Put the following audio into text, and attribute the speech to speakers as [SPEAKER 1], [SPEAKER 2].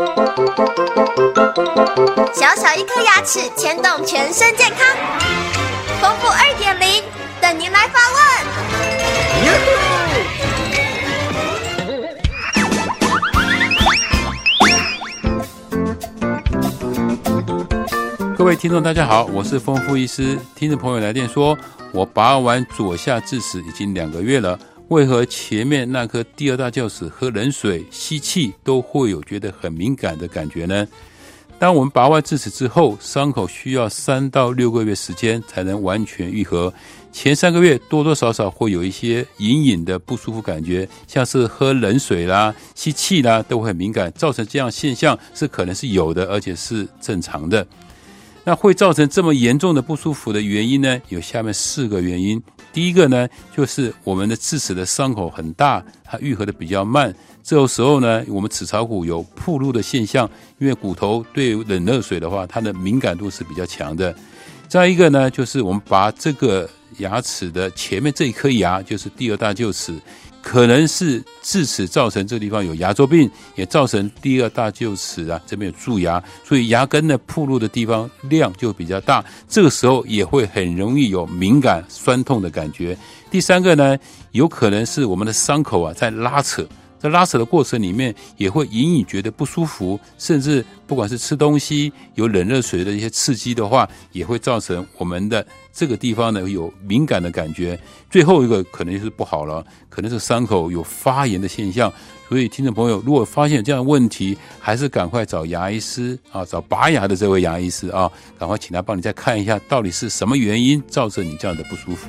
[SPEAKER 1] 小小一颗牙齿牵动全身健康，丰富二点零等您来发
[SPEAKER 2] 问。各位听众，大家好，我是丰富医师。听众朋友来电说，我拔完左下智齿已经两个月了。为何前面那颗第二大臼齿喝冷水、吸气都会有觉得很敏感的感觉呢？当我们拔完智齿之后，伤口需要三到六个月时间才能完全愈合。前三个月多多少少会有一些隐隐的不舒服感觉，像是喝冷水啦、吸气啦都会很敏感，造成这样现象是可能是有的，而且是正常的。那会造成这么严重的不舒服的原因呢？有下面四个原因。第一个呢，就是我们的智齿的伤口很大，它愈合的比较慢。这个时候呢，我们齿槽骨有铺路的现象，因为骨头对冷热水的话，它的敏感度是比较强的。再一个呢，就是我们拔这个牙齿的前面这一颗牙，就是第二大臼齿。可能是智齿造成这个地方有牙周病，也造成第二大臼齿啊这边有蛀牙，所以牙根呢铺路的地方量就比较大，这个时候也会很容易有敏感酸痛的感觉。第三个呢，有可能是我们的伤口啊在拉扯。在拉扯的过程里面，也会隐隐觉得不舒服，甚至不管是吃东西有冷热水的一些刺激的话，也会造成我们的这个地方呢有敏感的感觉。最后一个可能就是不好了，可能是伤口有发炎的现象。所以听众朋友，如果发现这样的问题，还是赶快找牙医师啊，找拔牙的这位牙医师啊，赶快请他帮你再看一下，到底是什么原因造成你这样的不舒服。